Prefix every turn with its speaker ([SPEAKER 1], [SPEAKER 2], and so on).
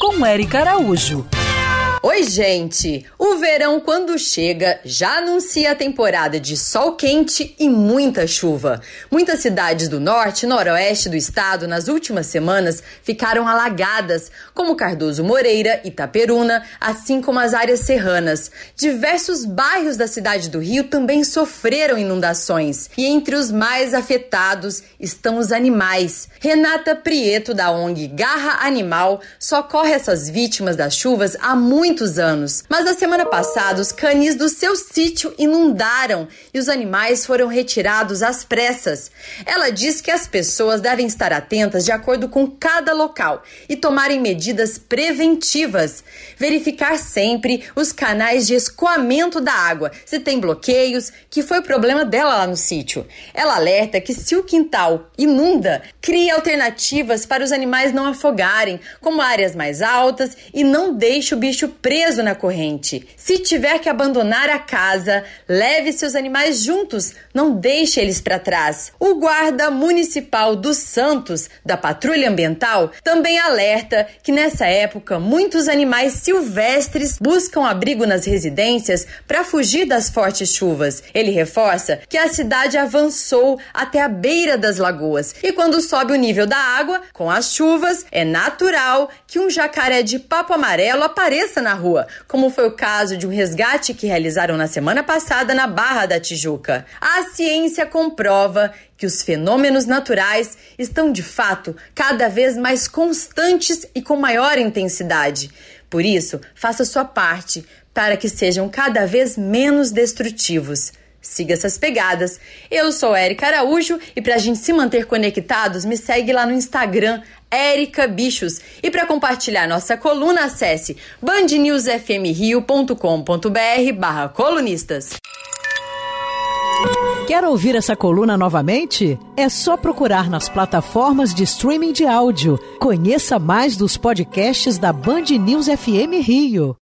[SPEAKER 1] Com Eric Araújo.
[SPEAKER 2] Oi, gente! O verão, quando chega, já anuncia a temporada de sol quente e muita chuva. Muitas cidades do norte e noroeste do estado, nas últimas semanas, ficaram alagadas, como Cardoso Moreira, Itaperuna, assim como as áreas serranas. Diversos bairros da cidade do Rio também sofreram inundações. E entre os mais afetados estão os animais. Renata Prieto, da ONG Garra Animal, socorre essas vítimas das chuvas há muito muitos anos. Mas na semana passada, os canis do seu sítio inundaram e os animais foram retirados às pressas. Ela diz que as pessoas devem estar atentas de acordo com cada local e tomarem medidas preventivas. Verificar sempre os canais de escoamento da água, se tem bloqueios, que foi o problema dela lá no sítio. Ela alerta que se o quintal inunda, crie alternativas para os animais não afogarem, como áreas mais altas e não deixe o bicho preso na corrente. Se tiver que abandonar a casa, leve seus animais juntos, não deixe eles para trás. O guarda municipal dos Santos, da Patrulha Ambiental, também alerta que nessa época muitos animais silvestres buscam abrigo nas residências para fugir das fortes chuvas. Ele reforça que a cidade avançou até a beira das lagoas e quando sobe o nível da água, com as chuvas, é natural que um jacaré de papo amarelo apareça na na rua, como foi o caso de um resgate que realizaram na semana passada na Barra da Tijuca. A ciência comprova que os fenômenos naturais estão de fato cada vez mais constantes e com maior intensidade. Por isso, faça sua parte para que sejam cada vez menos destrutivos. Siga essas pegadas. Eu sou Erika Araújo e para a gente se manter conectados, me segue lá no Instagram, Érica Bichos. E para compartilhar nossa coluna, acesse bandnewsfmrio.com.br barra colunistas.
[SPEAKER 1] Quer ouvir essa coluna novamente? É só procurar nas plataformas de streaming de áudio. Conheça mais dos podcasts da Band News FM Rio.